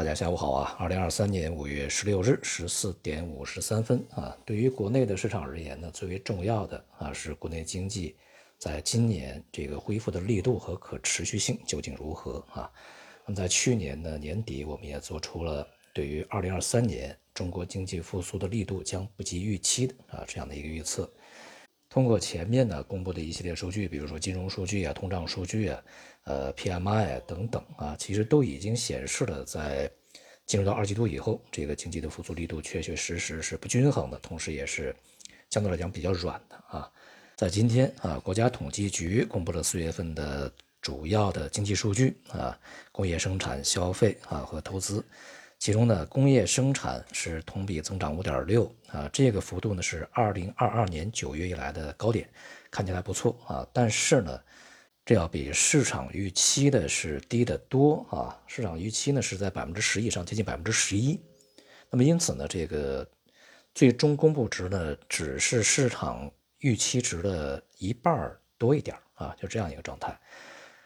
大家下午好啊！二零二三年五月十六日十四点五十三分啊，对于国内的市场而言呢，最为重要的啊是国内经济在今年这个恢复的力度和可持续性究竟如何啊？那么在去年的年底，我们也做出了对于二零二三年中国经济复苏的力度将不及预期的啊这样的一个预测。通过前面呢公布的一系列数据，比如说金融数据啊、通胀数据啊、呃 PMI 啊等等啊，其实都已经显示了，在进入到二季度以后，这个经济的复苏力度确确实实是不均衡的，同时也是相对来讲比较软的啊。在今天啊，国家统计局公布了四月份的主要的经济数据啊，工业生产、消费啊和投资。其中呢，工业生产是同比增长五点六啊，这个幅度呢是二零二二年九月以来的高点，看起来不错啊。但是呢，这要比市场预期的是低得多啊。市场预期呢是在百分之十以上，接近百分之十一。那么因此呢，这个最终公布值呢只是市场预期值的一半多一点啊，就这样一个状态。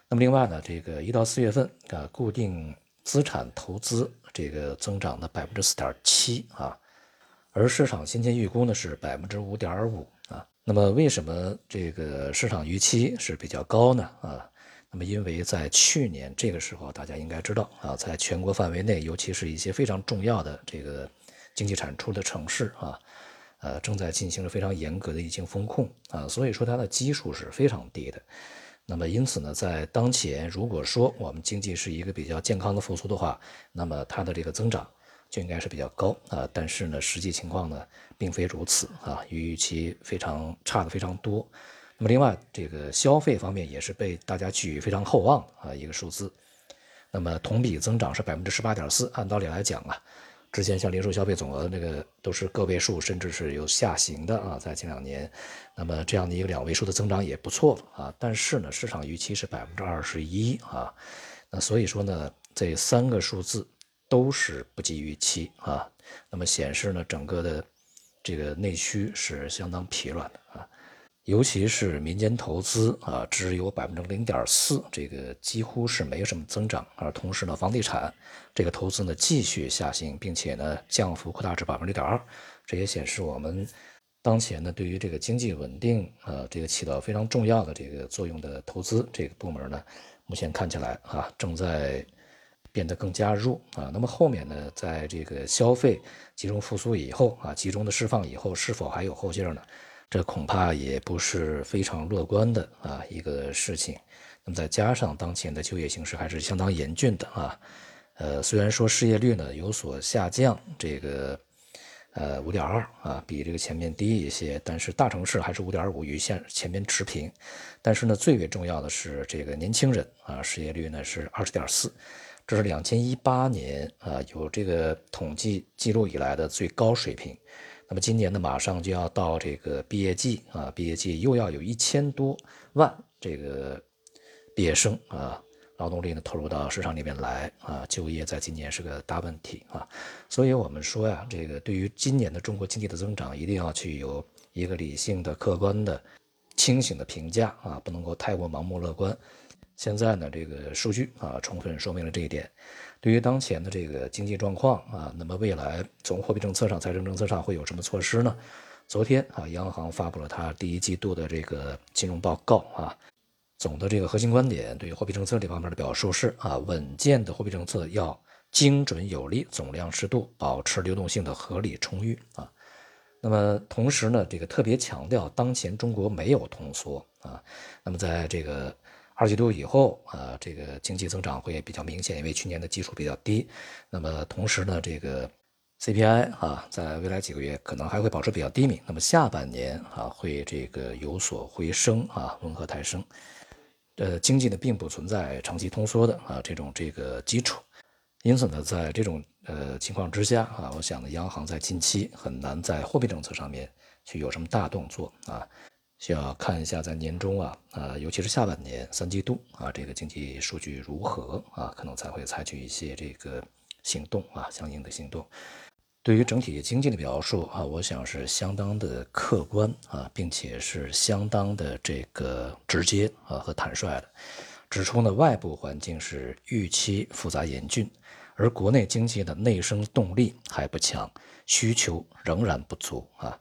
那么另外呢，这个一到四月份啊，固定资产投资。这个增长的百分之四点七啊，而市场先前预估呢是百分之五点五啊。那么为什么这个市场预期是比较高呢？啊，那么因为在去年这个时候，大家应该知道啊，在全国范围内，尤其是一些非常重要的这个经济产出的城市啊，呃，正在进行着非常严格的疫情风控啊，所以说它的基数是非常低的。那么因此呢，在当前，如果说我们经济是一个比较健康的复苏的话，那么它的这个增长就应该是比较高啊。但是呢，实际情况呢，并非如此啊，与预期非常差的非常多。那么另外，这个消费方面也是被大家寄予非常厚望啊一个数字。那么同比增长是百分之十八点四，按道理来讲啊。之前像零售消费总额那个都是个位数，甚至是有下行的啊，在近两年，那么这样的一个两位数的增长也不错啊。但是呢，市场预期是百分之二十一啊，那所以说呢，这三个数字都是不及预期啊。那么显示呢，整个的这个内需是相当疲软的啊。尤其是民间投资啊，只有百分之零点四，这个几乎是没有什么增长。而同时呢，房地产这个投资呢继续下行，并且呢降幅扩大至百分之六点二，这也显示我们当前呢对于这个经济稳定啊这个起到非常重要的这个作用的投资这个部门呢，目前看起来啊正在变得更加弱啊。那么后面呢，在这个消费集中复苏以后啊，集中的释放以后，是否还有后劲呢？这恐怕也不是非常乐观的啊一个事情。那么再加上当前的就业形势还是相当严峻的啊，呃，虽然说失业率呢有所下降，这个呃五点二啊，比这个前面低一些，但是大城市还是五点五，与现前面持平。但是呢，最为重要的是这个年轻人啊，失业率呢是二十点四，这是两千一八年啊有这个统计记录以来的最高水平。那么今年呢，马上就要到这个毕业季啊，毕业季又要有一千多万这个毕业生啊，劳动力呢投入到市场里面来啊，就业在今年是个大问题啊，所以我们说呀，这个对于今年的中国经济的增长，一定要去有一个理性的、客观的、清醒的评价啊，不能够太过盲目乐观。现在呢，这个数据啊，充分说明了这一点。对于当前的这个经济状况啊，那么未来从货币政策上、财政政策上会有什么措施呢？昨天啊，央行发布了它第一季度的这个金融报告啊，总的这个核心观点对于货币政策这方面的表述是啊，稳健的货币政策要精准有力、总量适度，保持流动性的合理充裕啊。那么同时呢，这个特别强调当前中国没有通缩啊。那么在这个二季度以后啊，这个经济增长会比较明显，因为去年的基础比较低。那么同时呢，这个 CPI 啊，在未来几个月可能还会保持比较低迷。那么下半年啊，会这个有所回升啊，温和抬升。呃，经济呢并不存在长期通缩的啊这种这个基础。因此呢，在这种呃情况之下啊，我想呢，央行在近期很难在货币政策上面去有什么大动作啊。需要看一下在年中啊，啊，尤其是下半年三季度啊，这个经济数据如何啊，可能才会采取一些这个行动啊，相应的行动。对于整体经济的表述啊，我想是相当的客观啊，并且是相当的这个直接啊和坦率的，指出呢外部环境是预期复杂严峻，而国内经济的内生动力还不强，需求仍然不足啊。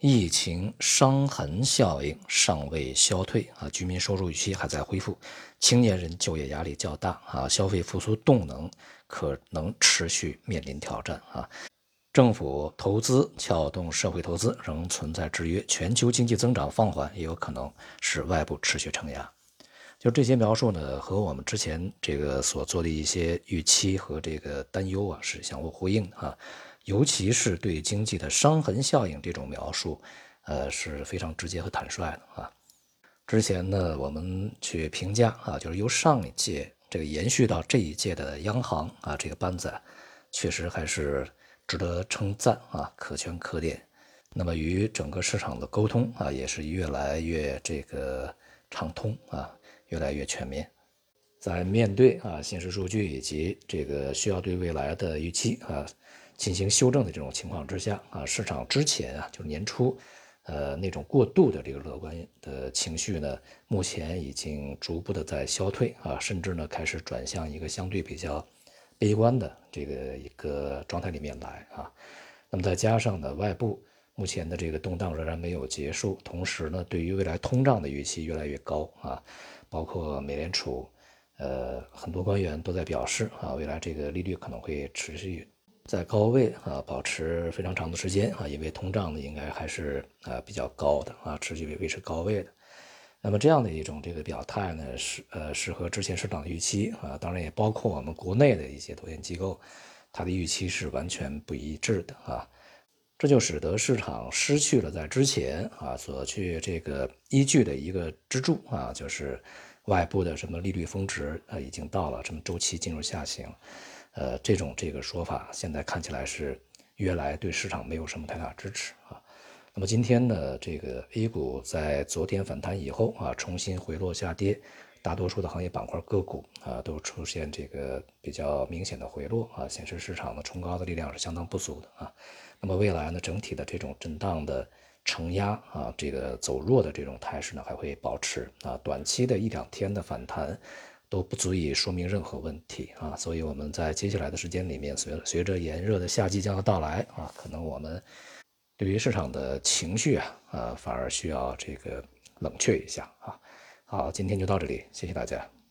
疫情伤痕效应尚未消退啊，居民收入预期还在恢复，青年人就业压力较大啊，消费复苏动能可能持续面临挑战啊。政府投资撬动社会投资仍存在制约，全球经济增长放缓也有可能使外部持续承压。就这些描述呢，和我们之前这个所做的一些预期和这个担忧啊是相互呼应啊。尤其是对经济的伤痕效应这种描述，呃是非常直接和坦率的啊。之前呢，我们去评价啊，就是由上一届这个延续到这一届的央行啊这个班子，确实还是值得称赞啊，可圈可点。那么与整个市场的沟通啊，也是越来越这个畅通啊，越来越全面。在面对啊现实数据以及这个需要对未来的预期啊。进行修正的这种情况之下啊，市场之前啊，就是年初，呃，那种过度的这个乐观的情绪呢，目前已经逐步的在消退啊，甚至呢开始转向一个相对比较悲观的这个一个状态里面来啊。那么再加上呢，外部目前的这个动荡仍然没有结束，同时呢，对于未来通胀的预期越来越高啊，包括美联储，呃，很多官员都在表示啊，未来这个利率可能会持续。在高位啊，保持非常长的时间啊，因为通胀呢应该还是啊比较高的啊，持续维持高位的。那么这样的一种这个表态呢，是呃是和之前市场的预期啊，当然也包括我们国内的一些投研机构，它的预期是完全不一致的啊。这就使得市场失去了在之前啊所去这个依据的一个支柱啊，就是外部的什么利率峰值啊已经到了，什么周期进入下行。呃，这种这个说法现在看起来是越来对市场没有什么太大支持啊。那么今天呢，这个 A 股在昨天反弹以后啊，重新回落下跌，大多数的行业板块个股啊都出现这个比较明显的回落啊，显示市场的冲高的力量是相当不足的啊。那么未来呢，整体的这种震荡的承压啊，这个走弱的这种态势呢还会保持啊，短期的一两天的反弹。都不足以说明任何问题啊，所以我们在接下来的时间里面，随随着炎热的夏季将要到来啊，可能我们对于市场的情绪啊，呃，反而需要这个冷却一下啊。好，今天就到这里，谢谢大家。